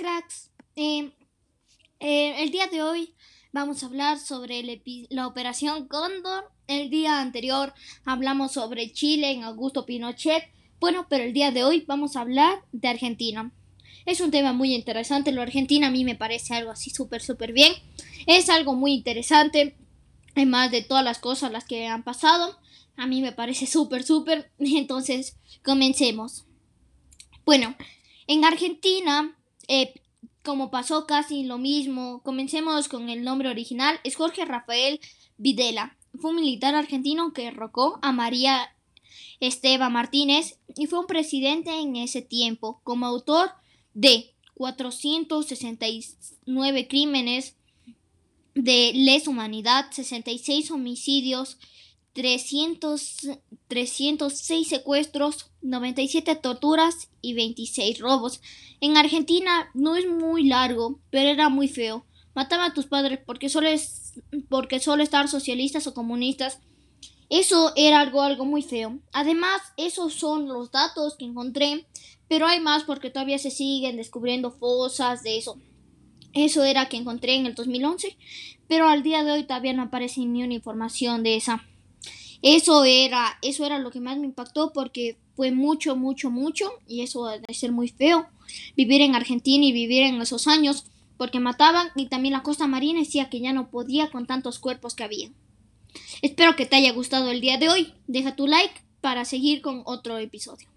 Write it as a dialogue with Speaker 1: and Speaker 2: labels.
Speaker 1: cracks. Eh, eh, el día de hoy vamos a hablar sobre la operación Cóndor. El día anterior hablamos sobre Chile en Augusto Pinochet. Bueno, pero el día de hoy vamos a hablar de Argentina. Es un tema muy interesante. Lo Argentina a mí me parece algo así súper, súper bien. Es algo muy interesante. Además de todas las cosas las que han pasado. A mí me parece súper, súper. Entonces, comencemos. Bueno, en Argentina, eh, como pasó casi lo mismo, comencemos con el nombre original, es Jorge Rafael Videla. Fue un militar argentino que derrocó a María Esteban Martínez y fue un presidente en ese tiempo, como autor de 469 crímenes de lesa humanidad, 66 homicidios, 300, 306 secuestros, 97 torturas y 26 robos. En Argentina no es muy largo, pero era muy feo. Mataba a tus padres porque solo, porque solo estar socialistas o comunistas. Eso era algo, algo muy feo. Además, esos son los datos que encontré, pero hay más porque todavía se siguen descubriendo fosas de eso. Eso era que encontré en el 2011, pero al día de hoy todavía no aparece ni una información de esa. Eso era, eso era lo que más me impactó porque fue mucho, mucho, mucho y eso debe ser muy feo vivir en Argentina y vivir en esos años porque mataban y también la costa marina decía que ya no podía con tantos cuerpos que había. Espero que te haya gustado el día de hoy. Deja tu like para seguir con otro episodio.